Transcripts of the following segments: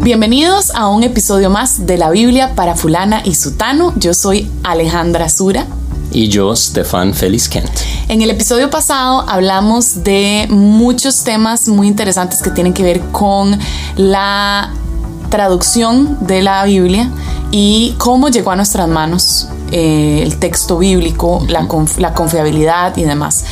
Bienvenidos a un episodio más de la Biblia para fulana y sutano. Yo soy Alejandra Sura. Y yo, Stefan Félix Kent. En el episodio pasado hablamos de muchos temas muy interesantes que tienen que ver con la traducción de la Biblia y cómo llegó a nuestras manos eh, el texto bíblico, la, la, confiabilidad y demás.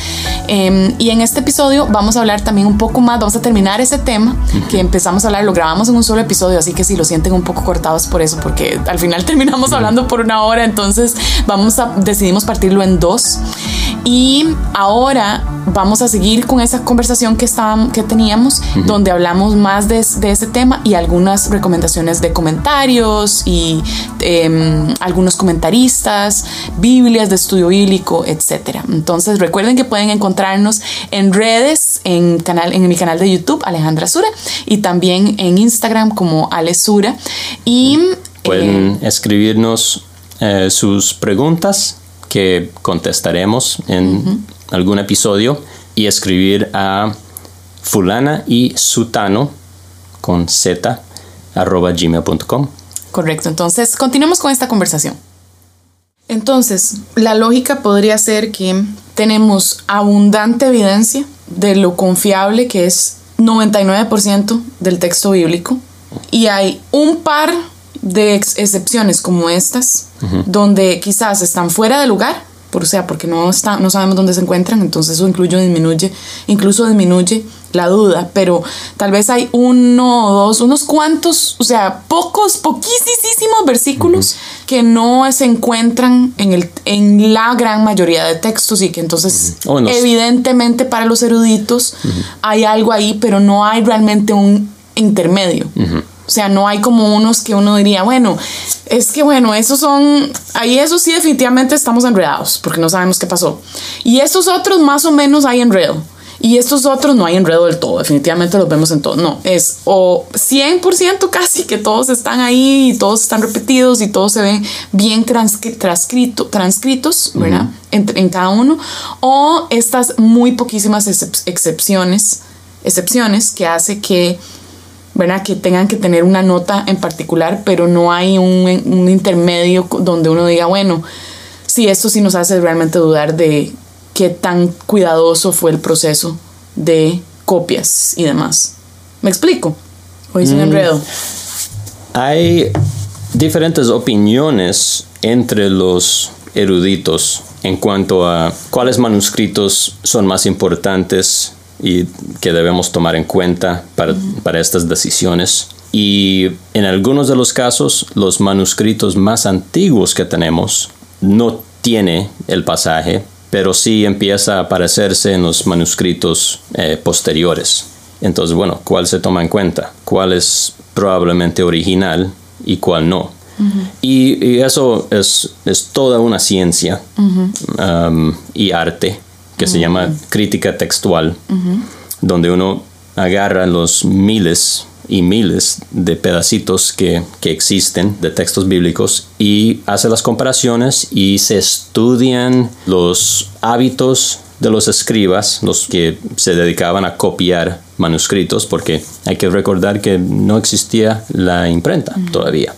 Em, y en este episodio vamos a hablar también un poco más, vamos a terminar ese tema que empezamos a hablar, lo grabamos en un solo episodio, así que si lo sienten un poco cortados por eso, porque al final terminamos hablando por una hora, entonces vamos a, decidimos partirlo en dos. Y ahora vamos a seguir con esa conversación que, estábamos, que teníamos, donde hablamos más de, de, ese tema y algunas recomendaciones de comentarios y em, algunos comentaristas, Biblias de estudio bíblico, etc. Entonces recuerden que pueden encontrarnos en redes, en, canal, en mi canal de YouTube, Alejandra Sura, y también en Instagram como Alesura. Y pueden eh, escribirnos eh, sus preguntas que contestaremos en algún episodio y escribir a fulana y sutano con z arroba gmail.com. Correcto, entonces continuemos con esta conversación. Entonces, la lógica podría ser que tenemos abundante evidencia de lo confiable que es 99% del texto bíblico y hay un par de excepciones como estas, donde quizás están fuera de lugar, por, o sea, porque no, está, no sabemos dónde se encuentran, entonces eso incluye, disminuye, incluso disminuye la duda, pero tal vez hay uno o dos, unos cuantos, o sea, pocos, poquísimos versículos que no se encuentran en, el, en la gran mayoría de textos y que entonces evidentemente para los eruditos hay algo ahí, pero no hay realmente un intermedio. O sea, no hay como unos que uno diría, bueno, es que bueno, esos son, ahí eso sí definitivamente estamos enredados, porque no sabemos qué pasó. Y estos otros más o menos hay enredo. Y estos otros no hay enredo del todo, definitivamente los vemos en todo. No, es o 100% casi que todos están ahí y todos están repetidos y todos se ven bien transcrito, transcritos, ¿verdad? en, en, cada uno. O estas muy poquísimas excepciones, excepciones que hace que ¿verdad? Que tengan que tener una nota en particular, pero no hay un, un intermedio donde uno diga, bueno, sí, esto sí nos hace realmente dudar de qué tan cuidadoso fue el proceso de copias y demás. ¿Me explico? ¿O hice un mm. enredo? Hay diferentes opiniones entre los eruditos en cuanto a cuáles manuscritos son más importantes y que debemos tomar en cuenta para, para estas decisiones. Y en algunos de los casos, los manuscritos más antiguos que tenemos no tiene el pasaje, pero sí empieza a aparecerse en los manuscritos eh, posteriores. Entonces, bueno, ¿cuál se toma en cuenta? ¿Cuál es probablemente original y cuál no? y, eso es, es, toda una ciencia um, y arte que se llama crítica textual, donde uno agarra los miles y miles de pedacitos que, que, existen de textos bíblicos y hace las comparaciones y se estudian los hábitos de los escribas, los que se dedicaban a copiar manuscritos, porque hay que recordar que no existía la imprenta todavía.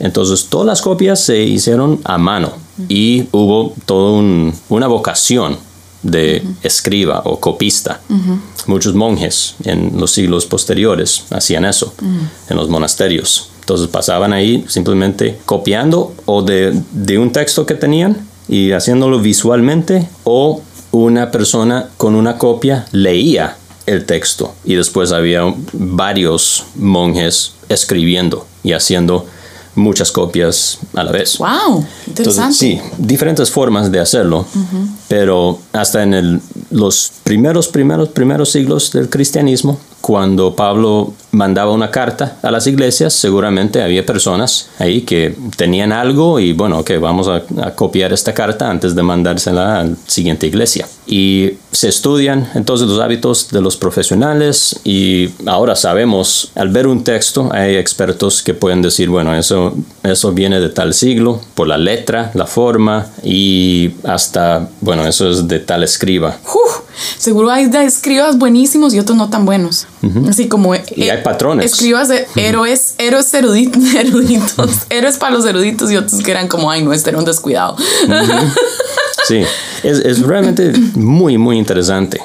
Entonces todas las copias se hicieron a mano y hubo toda una vocación de escriba o copista. Muchos monjes en los siglos posteriores hacían eso en los monasterios. Entonces pasaban ahí simplemente copiando o de, de un texto que tenían y haciéndolo visualmente o una persona con una copia leía el texto y después había varios monjes escribiendo y haciendo muchas copias a la vez. ¡Wow! Interesante. sí, diferentes formas de hacerlo, pero hasta en el, los primeros, primeros, primeros siglos del cristianismo, cuando Pablo mandaba una carta a las iglesias, seguramente había personas ahí que tenían algo y bueno, que vamos a, copiar esta carta antes de mandársela a la siguiente iglesia. Y se estudian entonces los hábitos de los profesionales y ahora sabemos, al ver un texto, hay expertos que pueden decir, bueno, eso, eso viene de tal siglo, por la letra, la forma y hasta, bueno, eso es de tal escriba. Seguro hay de escribas buenísimos y otros no tan buenos. Así como... Y hay patrones. Escribas de héroes, héroes eruditos, eruditos, héroes para los eruditos y otros que eran como, ay, no, este era un descuidado. Sí, es, es, realmente muy, muy interesante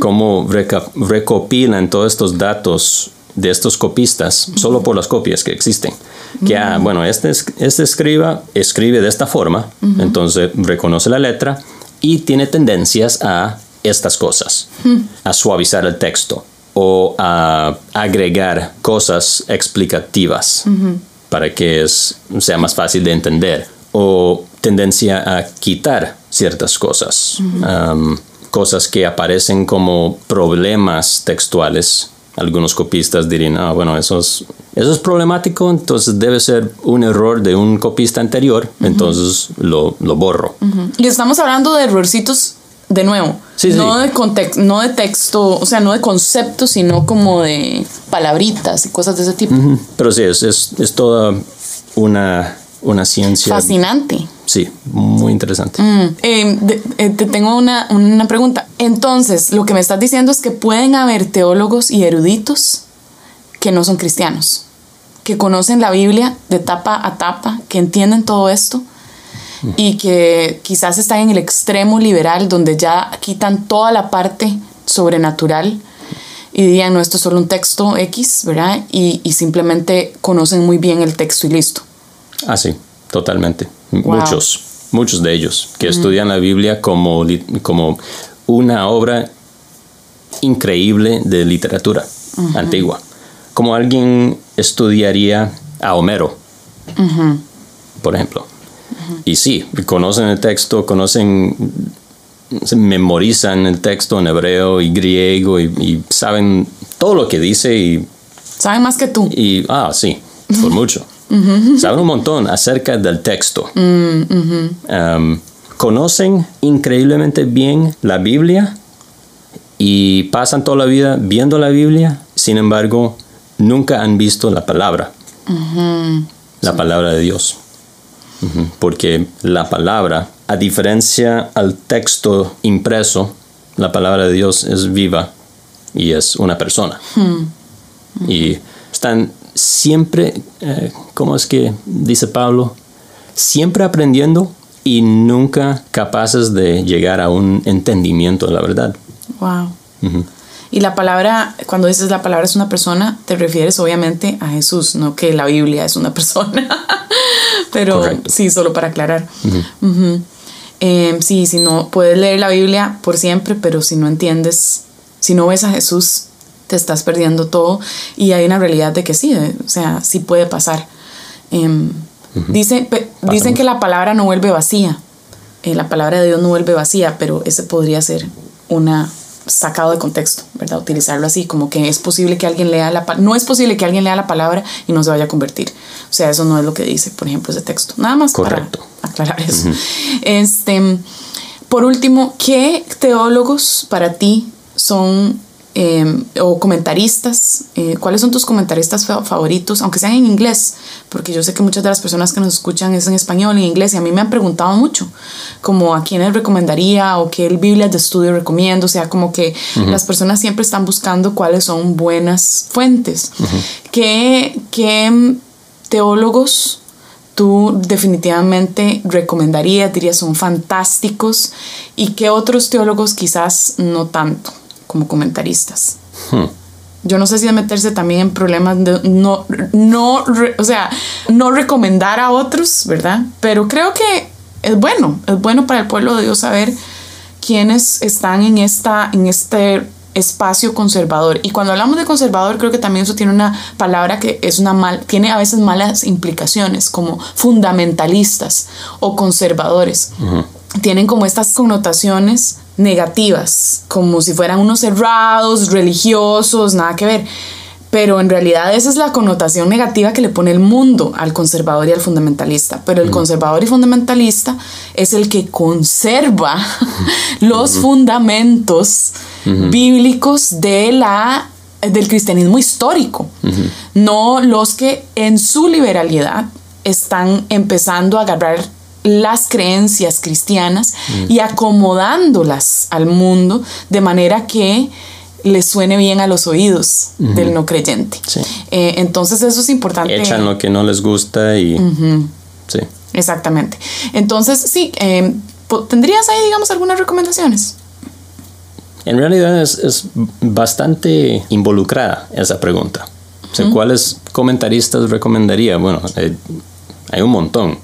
cómo recopilan todos estos datos de estos copistas solo por las copias que existen. Que, ah, bueno, este, este escriba escribe de esta forma, entonces reconoce la letra y tiene tendencias a estas cosas, a suavizar el texto o a agregar cosas explicativas para que es, sea más fácil de entender o tendencia a quitar ciertas cosas, cosas que aparecen como problemas textuales. Algunos copistas dirían, ah, bueno, eso es, eso es problemático, entonces debe ser un error de un copista anterior, entonces lo, lo borro. Y estamos hablando de errorcitos de nuevo, no, De contexto, no de texto, o sea, no de conceptos, sino como de palabritas y cosas de ese tipo. Pero sí, es, es, es toda una, una, ciencia. Fascinante. Sí, muy interesante. Mm, eh, eh, te tengo una, una pregunta. Entonces, lo que me estás diciendo es que pueden haber teólogos y eruditos que no son cristianos, que conocen la Biblia de tapa a tapa, que entienden todo esto y que quizás están en el extremo liberal donde ya quitan toda la parte sobrenatural y dirían, no, esto es solo un texto X, ¿verdad? Y, simplemente conocen muy bien el texto y listo. Ah, sí, totalmente. Muchos, muchos de ellos que estudian la Biblia como, como una obra increíble de literatura antigua. Como alguien estudiaría a Homero, por ejemplo. Y sí, conocen el texto, conocen, se memorizan el texto en hebreo y griego y, saben todo lo que dice y... Saben más que tú. Y, ah, sí, por mucho. Saben un montón acerca del texto. Mm, conocen increíblemente bien la Biblia y pasan toda la vida viendo la Biblia, sin embargo, nunca han visto la palabra, la palabra de Dios porque la palabra, a diferencia al texto impreso, la palabra de Dios es viva y es una persona. Hmm. Y están siempre, eh, ¿cómo es que dice Pablo? Siempre aprendiendo y nunca capaces de llegar a un entendimiento de la verdad. Wow. Y la palabra, cuando dices la palabra es una persona, te refieres obviamente a Jesús, no que la Biblia es una persona. Pero sí, solo para aclarar. Em, sí, si no puedes leer la Biblia por siempre, pero si no entiendes, si no ves a Jesús, te estás perdiendo todo. Y hay una realidad de que sí, o sea, sí puede pasar. Eh, dicen que la palabra no vuelve vacía. Eh, la palabra de Dios no vuelve vacía, pero ese podría ser una sacado de contexto, ¿verdad? Utilizarlo así, como que es posible que alguien lea la no es posible que alguien lea la palabra y no se vaya a convertir. O sea, eso no es lo que dice, por ejemplo, ese texto. Nada más Correcto. para aclarar eso. Este, por último, ¿qué teólogos para ti son Em, o comentaristas, eh, ¿cuáles son tus comentaristas favoritos, aunque sean en inglés? Porque yo sé que muchas de las personas que nos escuchan es en español, en inglés, y a mí me han preguntado mucho, como a quiénes recomendaría o qué Biblias de estudio recomiendo, o sea, como que las personas siempre están buscando cuáles son buenas fuentes. ¿Qué, ¿Qué teólogos tú definitivamente recomendarías, dirías son fantásticos y qué otros teólogos quizás no tanto? Como comentaristas. Hmm. Yo no sé si es meterse también en problemas de no, no, o sea, no recomendar a otros, ¿verdad? Pero creo que es bueno, es bueno para el pueblo de Dios saber quiénes están en, esta, en este espacio conservador. Y cuando hablamos de conservador, creo que también eso tiene una palabra que es una mal, tiene a veces malas implicaciones, como fundamentalistas o conservadores. Tienen como estas connotaciones negativas, como si fueran unos cerrados, religiosos, nada que ver. Pero en realidad esa es la connotación negativa que le pone el mundo al conservador y al fundamentalista. Pero el conservador y fundamentalista es el que conserva los fundamentos bíblicos de la, del cristianismo histórico, no los que en su liberalidad están empezando a agarrar las creencias cristianas y acomodándolas al mundo de manera que le suene bien a los oídos del no creyente. Sí. Eh, entonces eso es importante. Echan lo que no les gusta y... Sí. Exactamente. Entonces, sí, eh, ¿tendrías ahí, digamos, algunas recomendaciones? En realidad es, es bastante involucrada esa pregunta. O sea, ¿Cuáles comentaristas recomendaría? Bueno, eh, hay un montón.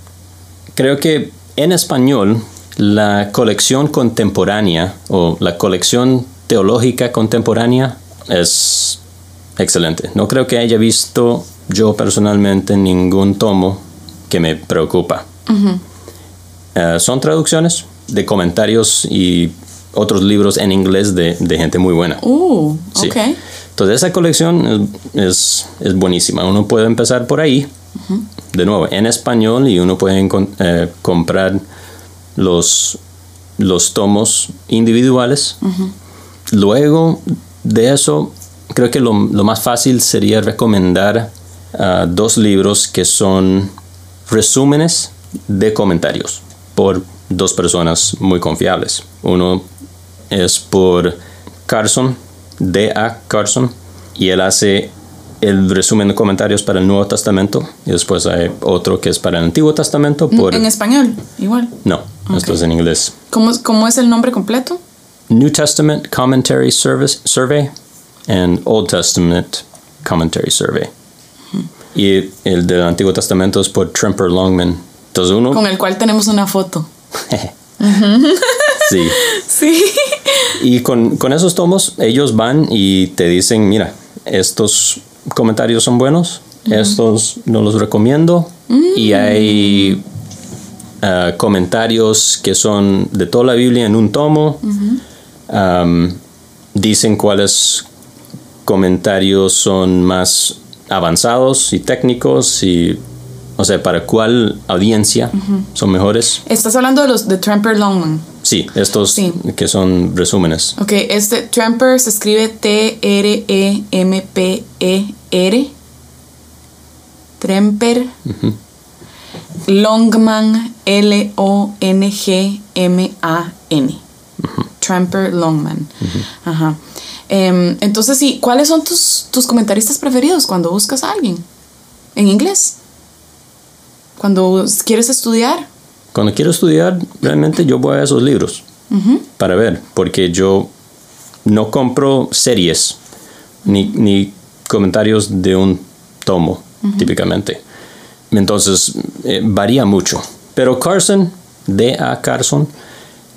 Creo que en español la colección contemporánea o la colección teológica contemporánea es excelente. No creo que haya visto yo personalmente ningún tomo que me preocupa. Eh, son traducciones de comentarios y otros libros en inglés de, de gente muy buena. Uh, Sí. Entonces esa colección es, es, es buenísima. Uno puede empezar por ahí, de nuevo, en español y uno puede eh, comprar los, los tomos individuales. Luego de eso, creo que lo, lo más fácil sería recomendar ah, dos libros que son resúmenes de comentarios por dos personas muy confiables. Uno es por Carson, D.A. Carson, y él hace el resumen de comentarios para el Nuevo Testamento, y después hay otro que es para el Antiguo Testamento por... En español, igual. No, esto Ok. es en inglés. ¿Cómo, es- cómo es el nombre completo? New Testament Commentary Service, Survey and Old Testament Commentary Survey. Y el del Antiguo Testamento es por Tremper Longman. Entonces uno... Con el cual tenemos una foto. sí. Sí. Y con, con esos tomos ellos van y te dicen, mira, estos comentarios son buenos, estos no los recomiendo. Y hay ah, comentarios que son de toda la Biblia en un tomo. Dicen cuáles comentarios son más avanzados y técnicos y, o sea, para cuál audiencia son mejores. Estás hablando de los de Tramper Longman. Sí, estos Sí. que son resúmenes. Ok, este Tramper se escribe T-R-E-M-P-E-R. Tramper. Longman, L-O-N-G-M-A-N. Tramper Longman. Ajá. Em, entonces, sí, ¿cuáles son tus, tus comentaristas preferidos cuando buscas a alguien? En inglés. Cuando quieres estudiar. Cuando quiero estudiar, realmente yo voy a esos libros para ver, porque yo no compro series ni, ni comentarios de un tomo, típicamente. Entonces, eh, varía mucho. Pero Carson, D.A. Carson,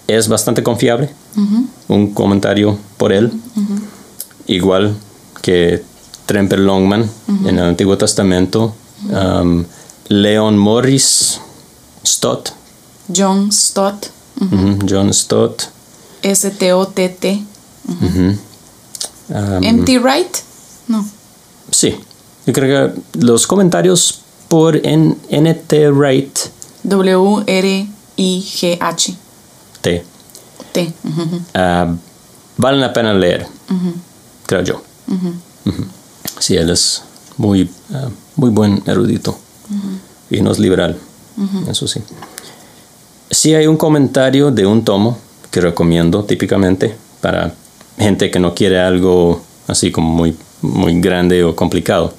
es bastante confiable. Un comentario por él. Igual que Tremper Longman en el Antiguo Testamento. Um, Leon Morris Stott. John Stott. John Stott. S-T-O-T-T. Empty Right. No. sí, yo creo que los comentarios por NT Wright W-R-I-G-H. T T. ujú. ah, valen la pena leer, creo yo. Sí, él es muy, ah, muy buen erudito y no es liberal, eso sí. Sí hay un comentario de un tomo que recomiendo típicamente para gente que no quiere algo así como muy, muy grande o complicado.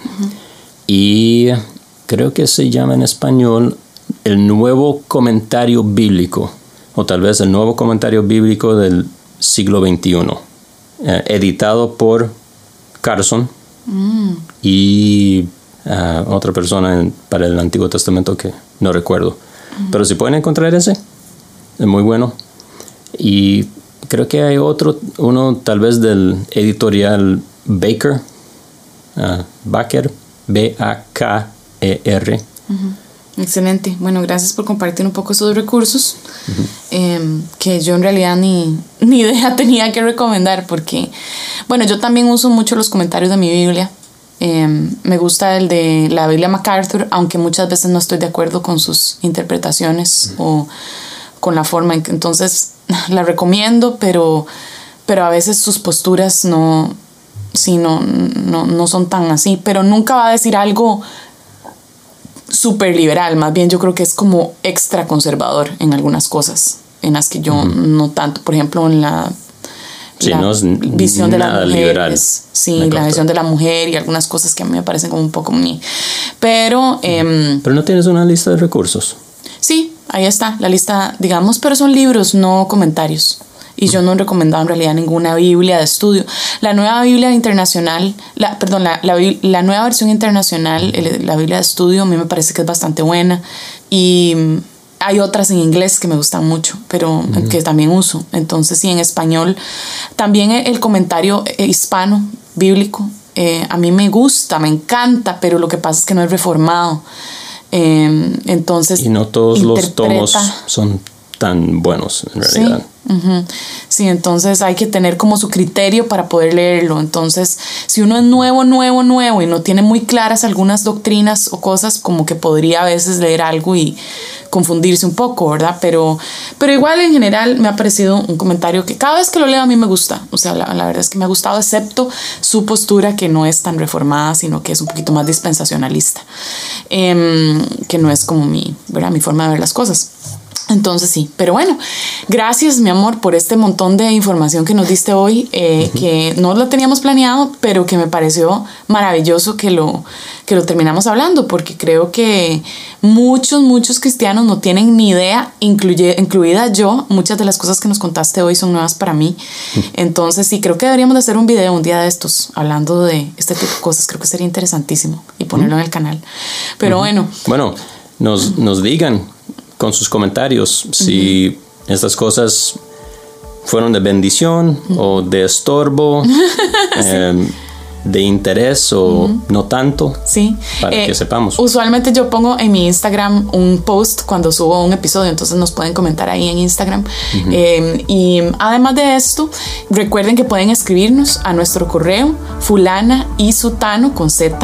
Y creo que se llama en español el nuevo comentario bíblico, o tal vez el nuevo comentario bíblico del siglo XXI, eh, editado por Carson y ah, otra persona en- para el Antiguo Testamento que no recuerdo. Pero si pueden encontrar ese, es muy bueno. Y creo que hay otro, uno tal vez del editorial Baker, ah, Baker, B-A-K-E-R. Excelente. Bueno, gracias por compartir un poco esos recursos em, que yo en realidad ni, ni idea tenía que recomendar porque, bueno, yo también uso mucho los comentarios de mi Biblia. Em, me gusta el de la Biblia MacArthur, aunque muchas veces no estoy de acuerdo con sus interpretaciones o con la forma en que entonces la recomiendo, pero, pero a veces sus posturas no, sí, no, no, no son tan así, pero nunca va a decir algo súper liberal, más bien yo creo que es como extra conservador en algunas cosas, en las que yo no tanto, por ejemplo, en la, Sí, la no visión de sí, la visión de la mujer y algunas cosas que a mí me parecen como un poco ni. Pero em, Pero no tienes una lista de recursos. sí, ahí está la lista, digamos, pero son libros, no comentarios. Y yo no he recomendado en realidad ninguna Biblia de estudio. La nueva Biblia internacional, la, perdón, la, la, nueva versión internacional, el- la Biblia de estudio, a mí me parece que es bastante buena. Y hay otras en inglés que me gustan mucho, pero que también uso. Entonces, sí, en español, también el el comentario eh, hispano, bíblico, eh, a mí me gusta, me encanta, pero lo que pasa es que no es reformado. Eh, entonces, Y no todos los tomos son tan buenos, en Sí, ujú. sí, entonces hay que tener como su criterio para poder leerlo. Entonces, si uno es nuevo, nuevo, nuevo y no tiene muy claras algunas doctrinas o cosas, como que podría a veces leer algo y confundirse un poco, ¿verdad? Pero, pero igual en general me ha parecido un comentario que cada vez que lo leo a mí me gusta. O sea, la, la verdad es que me ha gustado, excepto su postura que no es tan reformada, sino que es un poquito más dispensacionalista, Em, que no es como mi, ¿verdad? mi forma de ver las cosas. Entonces sí, pero bueno, gracias mi amor por este montón de información que nos diste hoy, eh, que no lo teníamos planeado, pero que me pareció maravilloso que lo, que lo terminamos hablando, porque creo que muchos, muchos cristianos no tienen ni idea, incluye, incluida yo, muchas de las cosas que nos contaste hoy son nuevas para mí. Entonces sí, creo que deberíamos de hacer un video un día de estos, hablando de este tipo de cosas, creo que sería interesantísimo y ponerlo en el canal. Pero bueno, Bueno, nos, nos digan con sus comentarios. Si estas cosas fueron de bendición o de estorbo, em, de interés o no tanto, Sí. para Eh, que sepamos. Usualmente yo pongo en mi Instagram un post cuando subo un episodio, entonces nos pueden comentar ahí en Instagram. Eh, y además de esto, recuerden que pueden escribirnos a nuestro correo fulana y sutano con z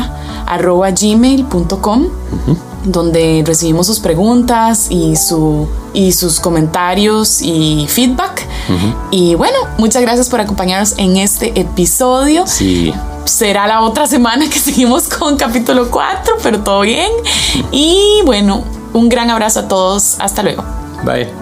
arroba gmail.com donde recibimos sus preguntas y, su, y sus comentarios y feedback. Y bueno, muchas gracias por acompañarnos en este episodio Sí, será la otra semana que seguimos con capítulo 4, pero todo bien. Y bueno, un gran abrazo a todos. Hasta luego. bye.